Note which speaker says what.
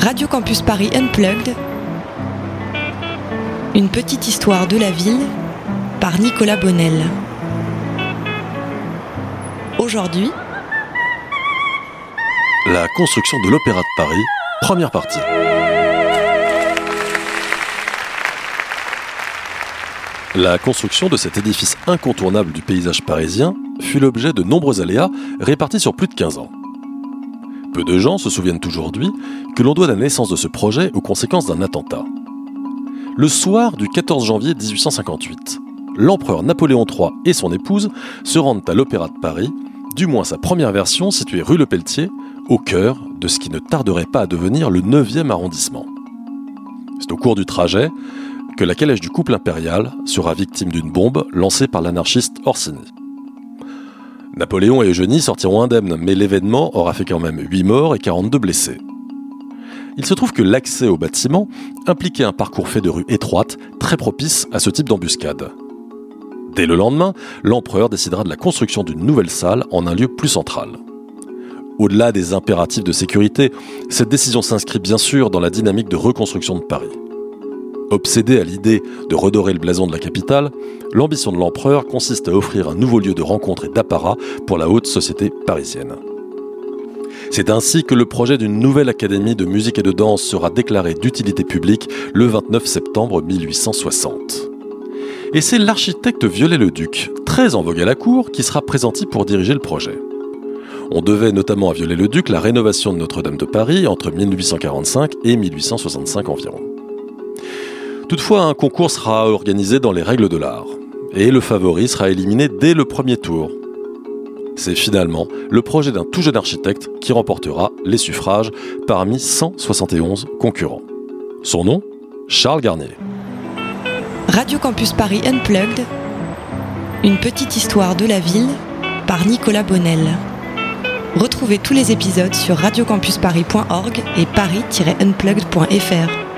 Speaker 1: Radio Campus Paris Unplugged, une petite histoire de la ville par Nicolas Bonnel. Aujourd'hui,
Speaker 2: La construction de l'Opéra de Paris, première partie. La construction de cet édifice incontournable du paysage parisien fut l'objet de nombreux aléas répartis sur plus de 15 ans. Peu de gens se souviennent aujourd'hui que l'on doit la naissance de ce projet aux conséquences d'un attentat. Le soir du 14 janvier 1858, l'empereur Napoléon III et son épouse se rendent à l'Opéra de Paris, du moins sa première version située rue Le Pelletier, au cœur de ce qui ne tarderait pas à devenir le 9e arrondissement. C'est au cours du trajet que la calèche du couple impérial sera victime d'une bombe lancée par l'anarchiste Orsini. Napoléon et Eugénie sortiront indemnes, mais l'événement aura fait quand même 8 morts et 42 blessés. Il se trouve que l'accès au bâtiment impliquait un parcours fait de rues étroites, très propice à ce type d'embuscade. Dès le lendemain, l'empereur décidera de la construction d'une nouvelle salle en un lieu plus central. Au-delà des impératifs de sécurité, cette décision s'inscrit bien sûr dans la dynamique de reconstruction de Paris. Obsédé à l'idée de redorer le blason de la capitale, l'ambition de l'empereur consiste à offrir un nouveau lieu de rencontre et d'apparat pour la haute société parisienne. C'est ainsi que le projet d'une nouvelle académie de musique et de danse sera déclaré d'utilité publique le 29 septembre 1860. Et c'est l'architecte Viollet-le-Duc, très en vogue à la cour, qui sera présenté pour diriger le projet. On devait notamment à Viollet-le-Duc la rénovation de Notre-Dame de Paris entre 1845 et 1865 environ. Toutefois, un concours sera organisé dans les règles de l'art, et le favori sera éliminé dès le premier tour. C'est finalement le projet d'un tout jeune architecte qui remportera les suffrages parmi 171 concurrents. Son nom Charles Garnier.
Speaker 1: Radio Campus Paris Unplugged, une petite histoire de la ville par Nicolas Bonnel. Retrouvez tous les épisodes sur radiocampusparis.org et paris-unplugged.fr.